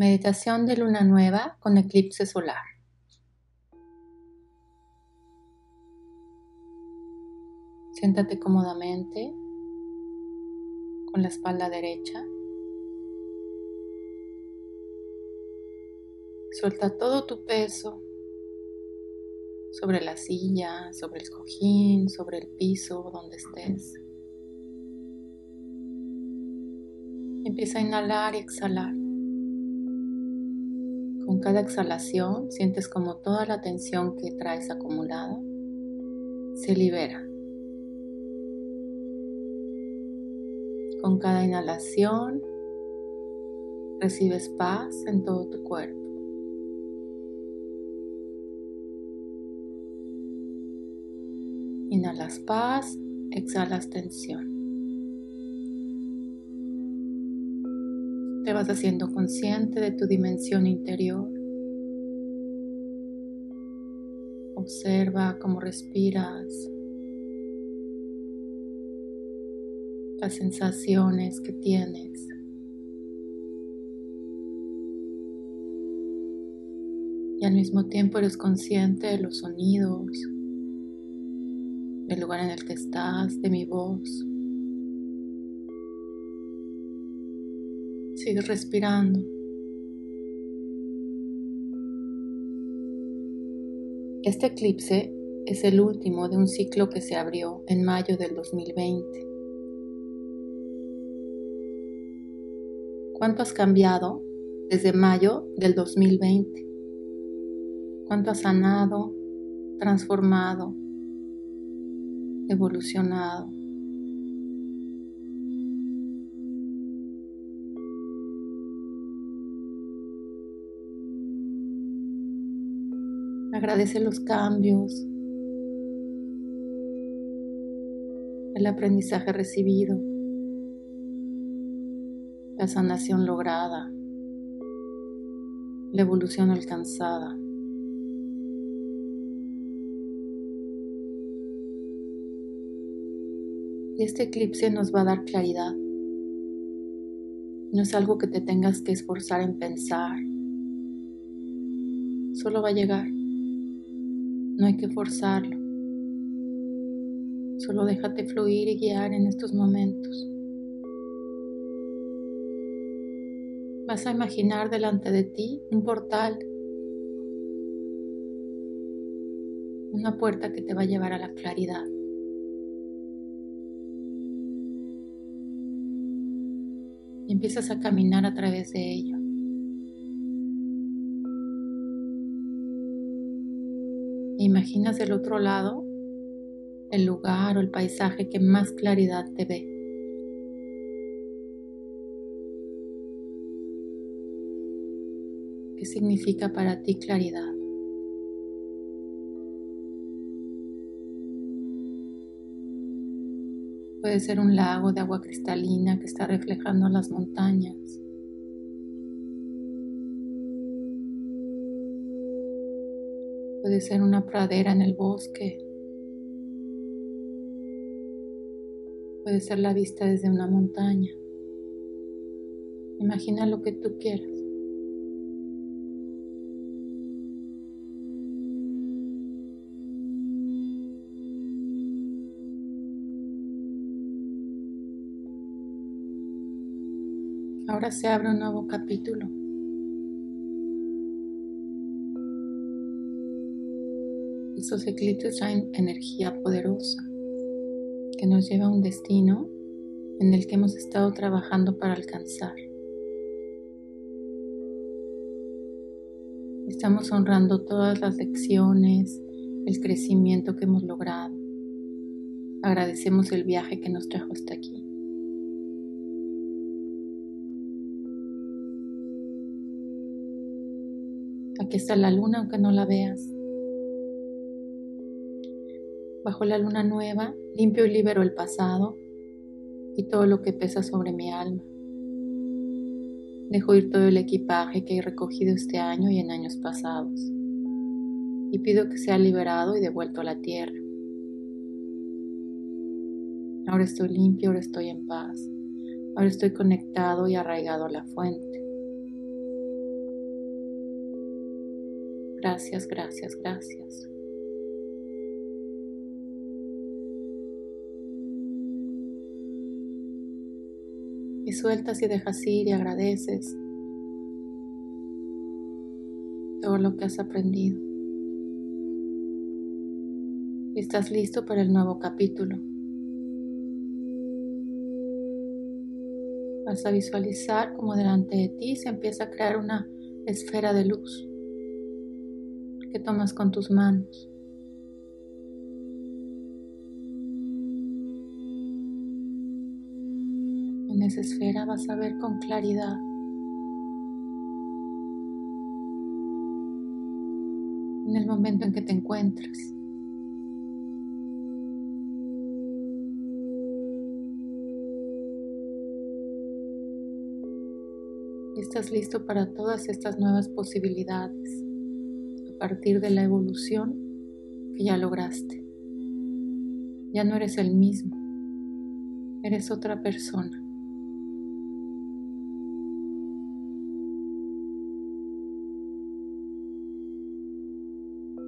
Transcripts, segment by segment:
Meditación de luna nueva con eclipse solar. Siéntate cómodamente con la espalda derecha. Suelta todo tu peso sobre la silla, sobre el cojín, sobre el piso, donde estés. Empieza a inhalar y exhalar. Con cada exhalación sientes como toda la tensión que traes acumulada se libera. Con cada inhalación recibes paz en todo tu cuerpo. Inhalas paz, exhalas tensión. Te vas haciendo consciente de tu dimensión interior. Observa cómo respiras, las sensaciones que tienes. Y al mismo tiempo eres consciente de los sonidos, del lugar en el que estás, de mi voz. Sigue respirando. Este eclipse es el último de un ciclo que se abrió en mayo del 2020. ¿Cuánto has cambiado desde mayo del 2020? ¿Cuánto has sanado, transformado, evolucionado? Agradece los cambios, el aprendizaje recibido, la sanación lograda, la evolución alcanzada. Y este eclipse nos va a dar claridad. No es algo que te tengas que esforzar en pensar. Solo va a llegar. No hay que forzarlo. Solo déjate fluir y guiar en estos momentos. Vas a imaginar delante de ti un portal, una puerta que te va a llevar a la claridad. Y empiezas a caminar a través de ello. Imaginas del otro lado el lugar o el paisaje que más claridad te ve. ¿Qué significa para ti claridad? Puede ser un lago de agua cristalina que está reflejando las montañas. Puede ser una pradera en el bosque. Puede ser la vista desde una montaña. Imagina lo que tú quieras. Ahora se abre un nuevo capítulo. Estos eclipses traen energía poderosa que nos lleva a un destino en el que hemos estado trabajando para alcanzar. Estamos honrando todas las lecciones, el crecimiento que hemos logrado. Agradecemos el viaje que nos trajo hasta aquí. Aquí está la luna aunque no la veas. Bajo la luna nueva, limpio y libero el pasado y todo lo que pesa sobre mi alma. Dejo ir todo el equipaje que he recogido este año y en años pasados. Y pido que sea liberado y devuelto a la tierra. Ahora estoy limpio, ahora estoy en paz. Ahora estoy conectado y arraigado a la fuente. Gracias, gracias, gracias. Y sueltas y dejas ir y agradeces todo lo que has aprendido. Y estás listo para el nuevo capítulo. Vas a visualizar como delante de ti se empieza a crear una esfera de luz que tomas con tus manos. Esfera vas a ver con claridad en el momento en que te encuentras. estás listo para todas estas nuevas posibilidades a partir de la evolución que ya lograste. Ya no eres el mismo, eres otra persona.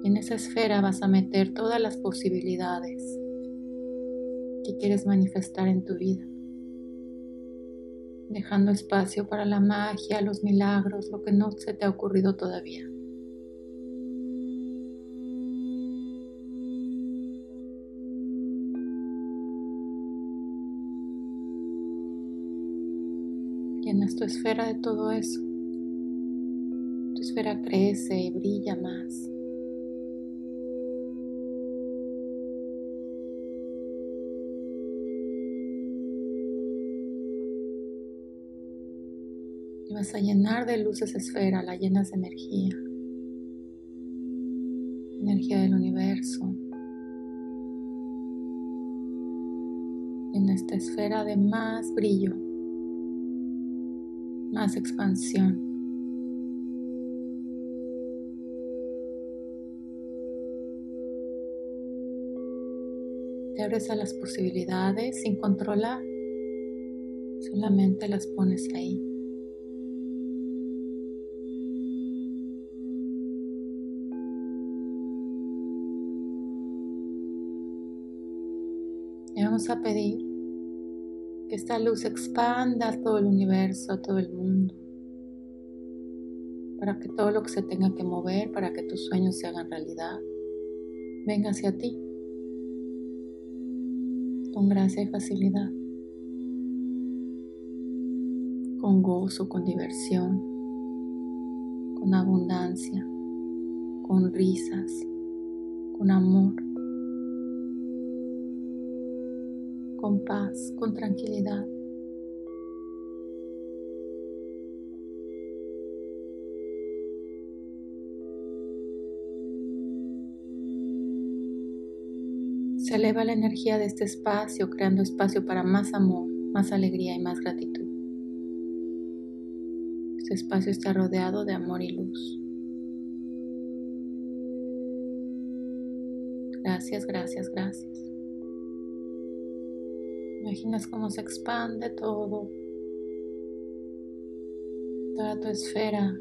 Y en esa esfera vas a meter todas las posibilidades que quieres manifestar en tu vida dejando espacio para la magia, los milagros, lo que no se te ha ocurrido todavía. Llenas tu esfera de todo eso. Tu esfera crece y brilla más. Vas a llenar de luz esa esfera, la llenas de energía, energía del universo. En esta esfera de más brillo, más expansión. Te abres a las posibilidades sin controlar, solamente las pones ahí. Vamos a pedir que esta luz expanda todo el universo, todo el mundo, para que todo lo que se tenga que mover, para que tus sueños se hagan realidad, venga hacia ti con gracia y facilidad, con gozo, con diversión, con abundancia, con risas, con amor. Con paz, con tranquilidad. Se eleva la energía de este espacio, creando espacio para más amor, más alegría y más gratitud. Este espacio está rodeado de amor y luz. Gracias, gracias, gracias. Imaginas cómo se expande todo. Toda tu esfera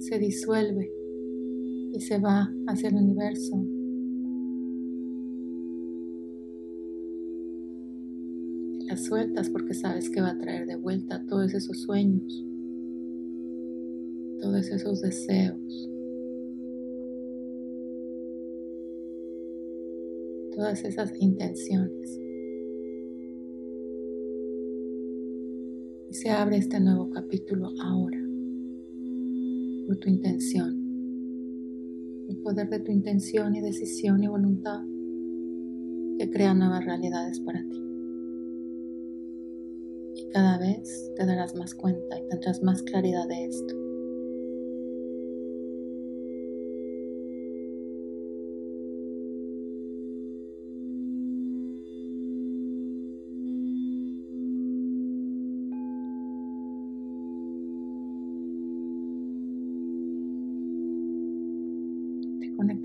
se disuelve y se va hacia el universo. La sueltas porque sabes que va a traer de vuelta todos esos sueños, todos esos deseos, todas esas intenciones. Se abre este nuevo capítulo ahora por tu intención. El poder de tu intención y decisión y voluntad que crea nuevas realidades para ti. Y cada vez te darás más cuenta y tendrás más claridad de esto.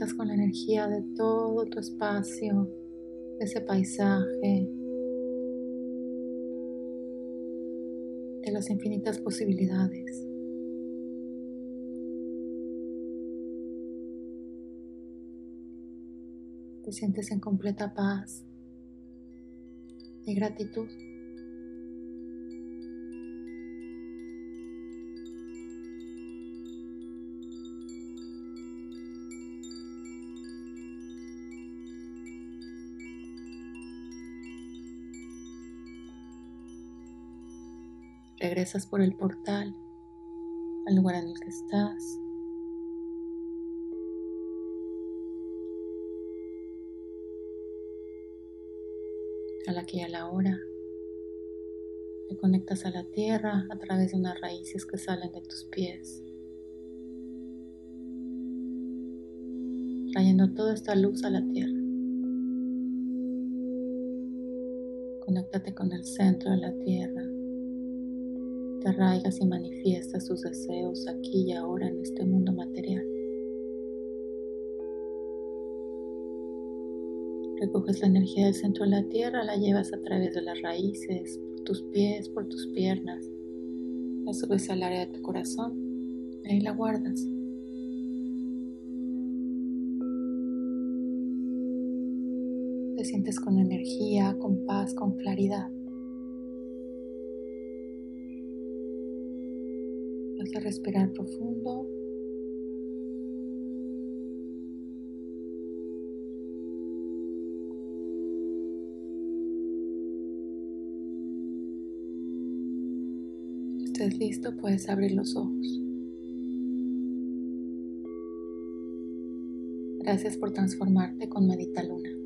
con la energía de todo tu espacio, de ese paisaje, de las infinitas posibilidades. Te sientes en completa paz y gratitud. Regresas por el portal al lugar en el que estás. A la que a la hora. Te conectas a la tierra a través de unas raíces que salen de tus pies. Trayendo toda esta luz a la tierra. Conéctate con el centro de la tierra te arraigas y manifiestas tus deseos aquí y ahora en este mundo material. Recoges la energía del centro de la tierra, la llevas a través de las raíces, por tus pies, por tus piernas, la subes al área de tu corazón y ahí la guardas. Te sientes con energía, con paz, con claridad. Vas a respirar profundo. estés listo, puedes abrir los ojos. Gracias por transformarte con Medita Luna.